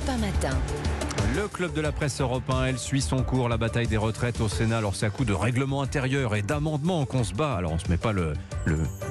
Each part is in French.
Europe 1 matin. Le club de la presse européen, elle suit son cours, la bataille des retraites au Sénat. Alors c'est à coup de règlement intérieur et d'amendements qu'on se bat. Alors on se met pas le,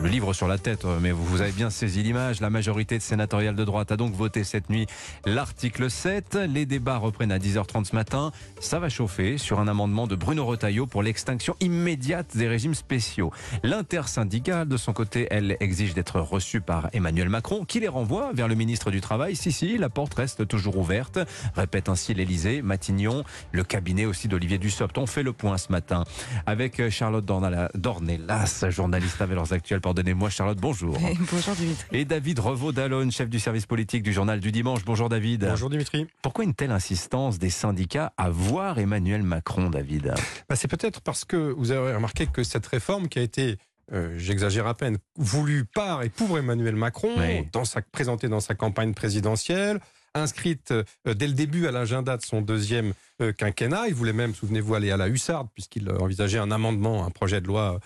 livre sur la tête, mais vous, avez bien saisi l'image. La majorité sénatoriale de droite a donc voté cette nuit l'article 7. Les débats reprennent à 10h30 ce matin. Ça va chauffer sur un amendement de Bruno Retailleau pour l'extinction immédiate des régimes spéciaux. L'intersyndicale, de son côté, elle exige d'être reçue par Emmanuel Macron, qui les renvoie vers le ministre du Travail. Si, si, la porte reste toujours ouverte, répète ainsi l'Elysée, Matignon, le cabinet aussi d'Olivier Dussopt. On fait le point ce matin avec Charlotte Dornala- Dornelas, journaliste à Valeurs Actuelles. Pardonnez-moi, Charlotte, bonjour. Bonjour Dimitri. Et David Revaud-Dallon, chef du service politique du journal du dimanche. Bonjour David. Bonjour Dimitri. Pourquoi une telle insistance des syndicats à voir Emmanuel Macron, David? Bah, c'est peut-être parce que vous avez remarqué que cette réforme qui a été, euh, j'exagère à peine, voulue par et pour Emmanuel Macron, Oui. dans sa, présentée dans sa campagne présidentielle, inscrite euh, dès le début à l'agenda de son deuxième euh, quinquennat. Il voulait même, souvenez-vous, aller à la hussarde puisqu'il euh, envisageait un amendement, un projet de loi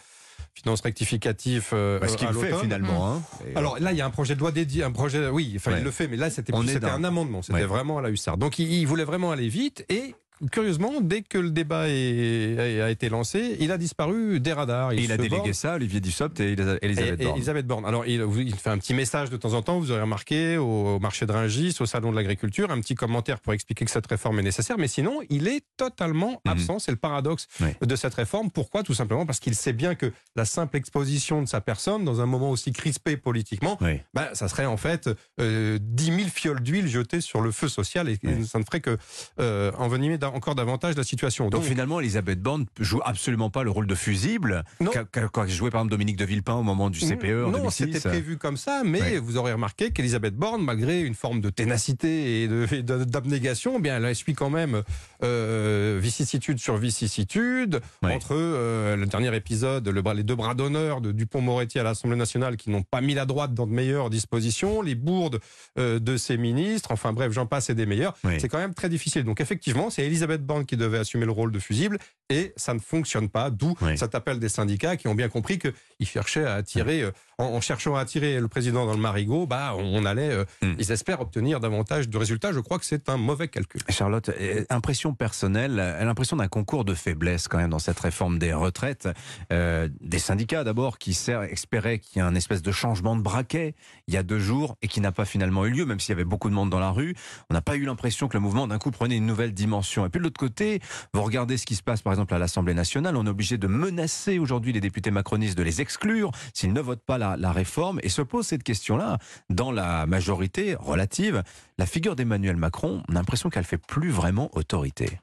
finance rectificatif euh, Parce qu'il fait finalement. hein. Et, Alors là, il y a un projet de loi dédié, un projet, oui, enfin Ouais. il le fait, mais là c'était un amendement, c'était Ouais. vraiment à la hussarde. Donc il, il voulait vraiment aller vite et curieusement, dès que le débat est- a été lancé, il a disparu des radars. et il a délégué borne- ça à Olivier Dussopt et Elisa- et- Elisabeth et Borne. Elisabeth Borne. Alors, il, il fait un petit message de temps en temps, vous aurez remarqué, au, au marché de Rungis, au salon de l'agriculture, un petit commentaire pour expliquer que cette réforme est nécessaire. Mais sinon, il est totalement Mhm. absent. C'est le paradoxe de cette réforme. Pourquoi? Tout simplement parce qu'il sait bien que la simple exposition de sa personne, dans un moment aussi crispé politiquement, Oui. bah, ça serait en fait euh, 10 000 fioles d'huile jetées sur le feu social et ça ne ferait que euh, envenimer encore davantage la situation. Donc, finalement, Elisabeth Borne joue absolument pas le rôle de fusible Non. qu'a joué par exemple Dominique de Villepin au moment du CPE en non, 2006. c'était prévu comme ça, mais Ouais. vous aurez remarqué qu'Elisabeth Borne, malgré une forme de ténacité et d'abnégation, eh bien, elle essuie quand même euh, vicissitude sur vicissitude Ouais. entre euh, le dernier épisode, le les deux bras d'honneur de Dupont-Moretti à l'Assemblée nationale qui n'ont pas mis la droite dans de meilleures dispositions, les bourdes euh, de ses ministres, enfin bref, j'en passe et des meilleurs. C'est quand même très difficile. Donc effectivement, c'est Elisabeth Borne qui devait assumer le rôle de fusible et ça ne fonctionne pas, d'où Oui. cet appel des syndicats qui ont bien compris qu'ils cherchaient à attirer, euh, en, en cherchant à attirer le président dans le marigot, bah, on allait, euh, Hmm. ils espèrent obtenir davantage de résultats. Je crois que c'est un mauvais calcul. Charlotte, impression personnelle, l'impression d'un concours de faiblesse quand même dans cette réforme des retraites. Euh, des syndicats d'abord qui espéraient qu'il y ait un espèce de changement de braquet il y a deux jours et qui n'a pas finalement eu lieu, même s'il y avait beaucoup de monde dans la rue. On n'a pas eu l'impression que le mouvement d'un coup prenait une nouvelle dimension. Et puis de l'autre côté, vous regardez ce qui se passe par exemple à l'Assemblée nationale, on est obligé de menacer aujourd'hui les députés macronistes de les exclure s'ils ne votent pas la, réforme. Et se pose cette question-là dans la majorité relative. La figure d'Emmanuel Macron, on a l'impression qu'elle fait plus vraiment autorité.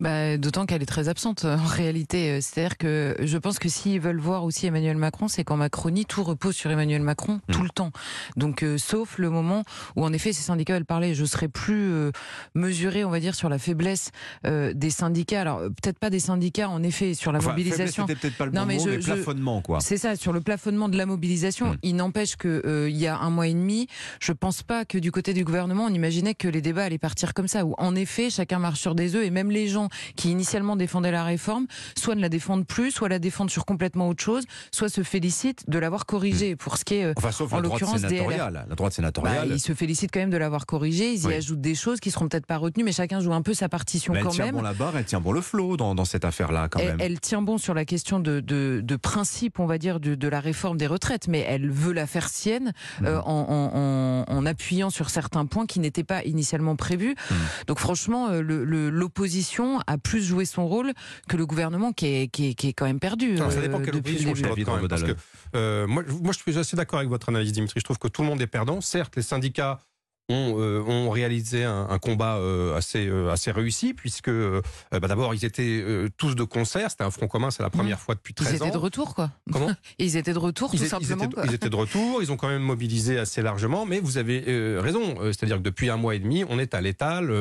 Bah, D'autant qu'elle est très absente euh, en réalité. Euh, C'est-à-dire que je pense que s'ils veulent voir aussi Emmanuel Macron, c'est qu'en Macronie, tout repose sur Emmanuel Macron tout le temps. Donc, euh, sauf le moment où, en effet, ces syndicats veulent parler. Je serais plus euh, mesuré, on va dire, sur la faiblesse euh, des syndicats. Alors, peut-être pas des syndicats, en effet, sur la Enfin, mobilisation. C'était peut-être pas le Non, bon mais mot, je- mais plafonnement, quoi. C'est ça, sur le plafonnement de la mobilisation. Hmm. Il n'empêche que il y a un mois et demi, je pense pas que du côté du gouvernement, on imaginait que les débats allaient partir comme ça. Où en effet, chacun marche sur des œufs et même les gens qui initialement défendaient la réforme, soit ne la défendent plus, soit la défendent sur complètement autre chose, soit se félicitent de l'avoir corrigée. Pour ce qui est euh, Enfin, sauf en la droite l'occurrence des sénatoriale. La droite bah, sénatoriale. ils se félicitent quand même de l'avoir corrigée. Ils y Oui. ajoutent des choses qui seront peut-être pas retenues, mais chacun joue un peu sa partition mais elle quand tient même. bon la barre, elle tient bon le flot dans, dans cette affaire-là, quand Elle, même. elle tient bon sur la question de, de, de principe, on va dire, de, de la réforme des retraites, mais elle veut la faire sienne Mhm. euh, en, en- en- en appuyant sur certains points qui n'étaient pas initialement prévus. Mhm. Donc franchement, euh, le- l'opposition a plus joué son rôle que le gouvernement qui est, qui est, qui est quand même perdu. Ça euh, dépend quelle opposition. Charlotte, David quand même, parce que euh, moi, je- moi, je suis assez d'accord avec votre analyse, Dimitri. Je trouve que tout le monde est perdant. Certes, les syndicats ont, euh, ont réalisé un, un combat euh, assez, euh, assez réussi, puisque bah, d'abord, ils étaient tous de concert. C'était un front commun, c'est la première fois depuis Ils 13 étaient ans. de retour, quoi. Comment? Ils étaient de retour, ils, tout étaient- ils simplement. étaient, quoi. ils étaient de retour, ils ont quand même mobilisé assez largement, mais vous avez raison, c'est-à-dire que depuis un mois et demi, on est à l'étal,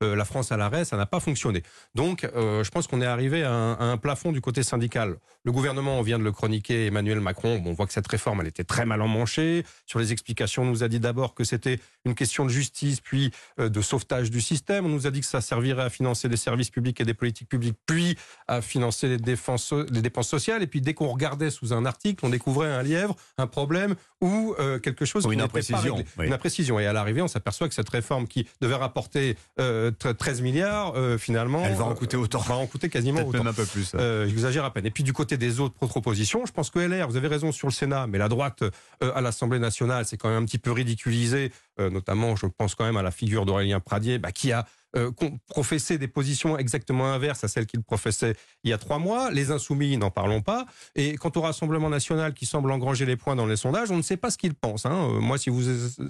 la France à l'arrêt, ça n'a pas fonctionné. Donc, je pense qu'on est arrivé à un, à un plafond du côté syndical. Le gouvernement, on vient de le chroniquer, Emmanuel Macron, bon, on voit que cette réforme, elle était très mal emmanchée. Sur les explications, on nous a dit d'abord que c'était une question questions de justice, puis de sauvetage du système. On nous a dit que ça servirait à financer des services publics et des politiques publiques, puis à financer les, défenses, les dépenses sociales. Et puis dès qu'on regardait sous un article, on découvrait un lièvre, un problème ou quelque chose ou une imprécision. Une imprécision. Et à l'arrivée, on s'aperçoit que cette réforme qui devait rapporter 13 milliards, finalement, elle va en coûter autant. Va en coûter quasiment autant. Même un peu plus. J'exagère à peine. Et puis du côté des autres propositions, je pense que LR, vous avez raison sur le Sénat, mais la droite à l'Assemblée nationale, c'est quand même un petit peu ridiculisé, notamment, je pense quand même à la figure d'Aurélien Pradier, bah, qui a euh, professé des positions exactement inverses à celles qu'il professait il y a trois mois. Les insoumis, n'en parlons pas. Et quant au Rassemblement national qui semble engranger les points dans les sondages, on ne sait pas ce qu'il pense. Hein. Euh, moi, si vous,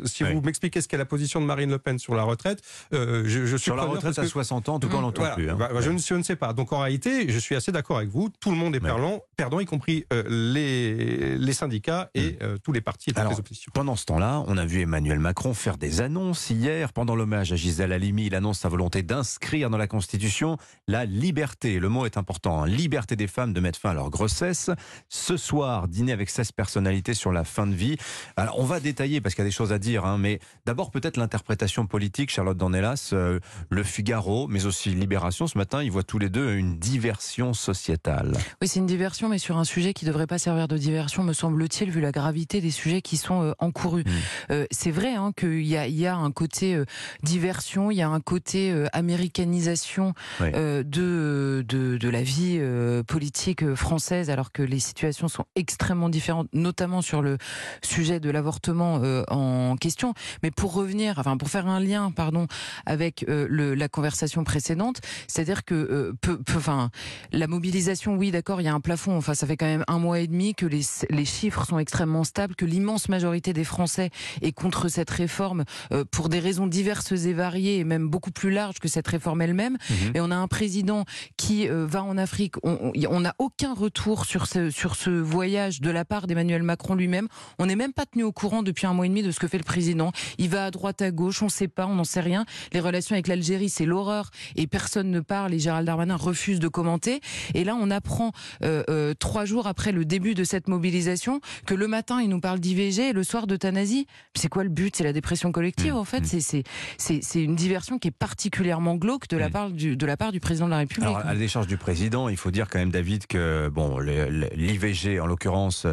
si vous m'expliquez ce qu'est la position de Marine Le Pen sur la retraite, euh, je, je, suis sur la retraite à 60 ans, en tout cas, on n'entend plus. Hein. Bah, bah, je, ne, je, ne, sais pas. Donc en réalité, je suis assez d'accord avec vous. Tout le monde est perdant, perdant y compris les, les syndicats et mm. tous les partis et les oppositions. Pendant ce temps-là, on a vu Emmanuel Macron faire des annonces hier pendant l'hommage à Gisèle Halimi. Il annonce sa volonté d'inscrire dans la Constitution la liberté. Le mot est important. Hein. liberté des femmes de mettre fin à leur grossesse. Ce soir, dîner avec 16 personnalités sur la fin de vie. Alors, on va détailler parce qu'il y a des choses à dire, hein, mais d'abord peut-être l'interprétation politique. Charlotte Dornelas, euh, Le Figaro, mais aussi Libération, ce matin, ils voient tous les deux une diversion sociétale. Oui, c'est une diversion, mais sur un sujet qui ne devrait pas servir de diversion, me semble-t-il, vu la gravité des sujets qui sont euh, encourus. Mmh. Euh, c'est vrai hein, qu'il y a un côté diversion, il y a un côté américanisation euh, de, de, de la vie euh, politique française, alors que les situations sont extrêmement différentes, notamment sur le sujet de l'avortement euh, en question. Mais pour revenir, enfin pour faire un lien, pardon, avec le, la conversation précédente, c'est-à-dire que peu, peu, enfin la mobilisation, oui, d'accord, il y a un plafond. Enfin, ça fait quand même un mois et demi que les, les chiffres sont extrêmement stables, que l'immense majorité des Français est contre cette réforme pour des raisons diverses et variées, et même beaucoup plus larges que cette réforme elle-même. Mhm. Et on a un président qui euh, va en Afrique. On n'a aucun retour sur ce, sur ce voyage de la part d'Emmanuel Macron lui-même. On n'est même pas tenu au courant depuis un mois et demi de ce que fait le président. Il va à droite, à gauche, on ne sait pas, on n'en sait rien. Les relations avec l'Algérie, c'est l'horreur et personne ne parle. Et Gérald Darmanin refuse de commenter. Et là, on apprend euh, euh, trois jours après le début de cette mobilisation que le matin, il nous parle d'IVG et le soir d'euthanasie. C'est quoi le but? C'est la dépression collective, mmh. en fait. Mmh. C'est une diversion qui est particulièrement glauque de la, part du, de la part du président de la République. Alors, à la décharge du président, il faut dire quand même, David, que bon, l'IVG, en l'occurrence,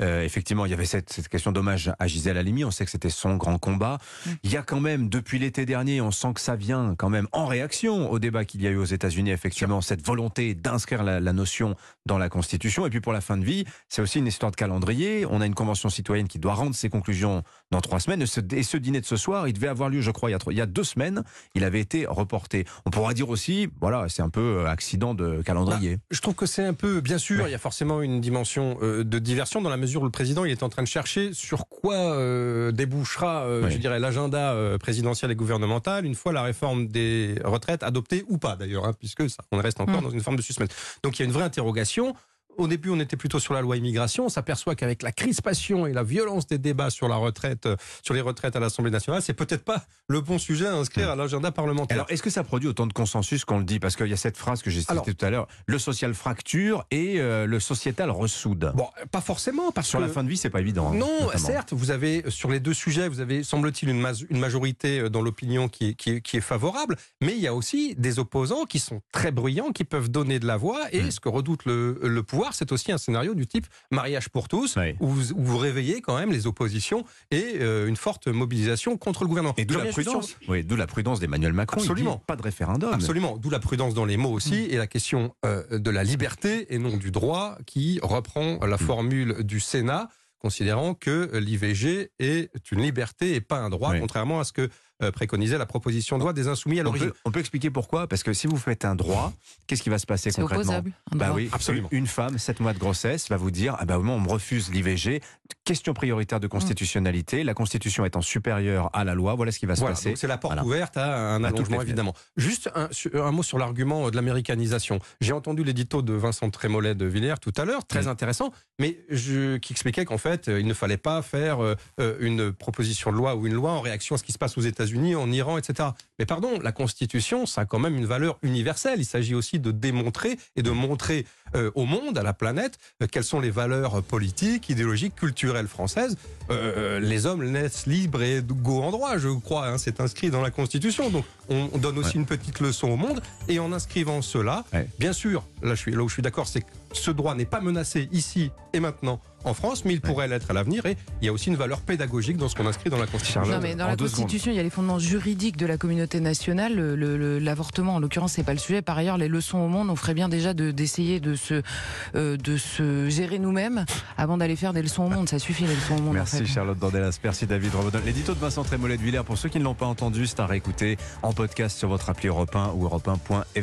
euh, effectivement, il y avait cette, cette question d'hommage à Gisèle Halimi. On sait que c'était son grand combat. Mm. Il y a quand même, depuis l'été dernier, on sent que ça vient quand même en réaction au débat qu'il y a eu aux États-Unis, effectivement, cette volonté d'inscrire la, la, notion dans la Constitution. Et puis pour la fin de vie, c'est aussi une histoire de calendrier. On a une convention citoyenne qui doit rendre ses conclusions dans trois semaines. Et ce, et ce dîner de ce soir, il devait avoir lieu, je crois, il y, a, il y a deux semaines. Il avait été reporté. On pourra dire aussi, voilà, c'est un peu euh, accident de calendrier. Bah, je trouve que c'est un peu, bien sûr, il y a forcément une dimension euh, de diversion dans la mesure où le président il est en train de chercher sur quoi euh, débouchera, je dirais, l'agenda présidentiel et gouvernemental une fois la réforme des retraites adoptée ou pas d'ailleurs, hein, puisque ça, on reste encore mm. dans une forme de suspense. Donc il y a une vraie interrogation. Au début, on était plutôt sur la loi immigration. On s'aperçoit qu'avec la crispation et la violence des débats sur la retraite, euh, sur les retraites à l'Assemblée nationale, c'est peut-être pas le bon sujet à inscrire à l'agenda parlementaire. Alors, est-ce que ça produit autant de consensus qu'on le dit? Parce qu'il y a cette phrase que j'ai citée tout à l'heure le social fracture et euh, le sociétal ressoude. Bon, pas forcément, parce sur la fin de vie, c'est pas évident. Hein, non, certes, vous avez sur les deux sujets, vous avez semble-t-il une, une, majorité euh, dans l'opinion qui, qui, qui, est favorable, mais il y a aussi des opposants qui sont très bruyants, qui peuvent donner de la voix. Et hmm. ce que redoute le, le pouvoir, c'est aussi un scénario du type mariage pour tous, où, vous, réveillez quand même les oppositions et euh, une forte mobilisation contre le gouvernement. Et d'où la prudence. Oui, d'où la prudence d'Emmanuel Macron. Absolument. pas de référendum. Absolument. D'où la prudence dans les mots aussi mm. et la question euh, de la liberté et non du droit qui reprend la mm. formule du Sénat considérant que l'IVG est une liberté et pas un droit, contrairement à ce que préconisait la proposition de loi des insoumis à l'origine. On, peut expliquer pourquoi Parce que si vous faites un droit, qu'est-ce qui va se passer concrètement opposable, bah oui, absolument. Une femme, 7 mois de grossesse, va vous dire ah bah on me refuse l'IVG. Question prioritaire de constitutionnalité. La Constitution étant supérieure à la loi, voilà ce qui va se passer. C'est la porte ouverte à un allongement, évidemment. Juste un, un mot sur l'argument de l'américanisation. J'ai entendu l'édito de Vincent Trémollet de Villers tout à l'heure, très intéressant, mais je, qui expliquait qu'en fait, il ne fallait pas faire euh, une proposition de loi ou une loi en réaction à ce qui se passe aux États-Unis En Iran, etc. Mais pardon, la Constitution, ça a quand même une valeur universelle. Il s'agit aussi de démontrer et de montrer euh, au monde, à la planète, euh, quelles sont les valeurs politiques, idéologiques, culturelles culturelle française, euh, les hommes naissent libres et go en droit, je crois. hein, c'est inscrit dans la Constitution. Donc, on donne aussi Ouais. une petite leçon au monde. Et en inscrivant cela, Ouais. bien sûr, là, je suis, là où je suis d'accord, c'est que ce droit n'est pas menacé ici et maintenant en France, mais il pourrait l'être à l'avenir. Et il y a aussi une valeur pédagogique dans ce qu'on inscrit dans la Constitution. Non, mais dans en la Constitution, il y a les fondements juridiques de la communauté nationale. Le- le- L'avortement, en l'occurrence, c'est pas le sujet. Par ailleurs, les leçons au monde, on ferait bien déjà de- d'essayer de, se, euh, de se gérer nous-mêmes avant d'aller faire des leçons au monde. Ça suffit, les leçons au monde. Merci en fait. Charlotte Dordelas, merci David Revaudin. L'édito de Vincent Trémollet de Villers, pour ceux qui ne l'ont pas entendu, c'est à réécouter en podcast sur votre appli Europe 1 ou europe 1.fr.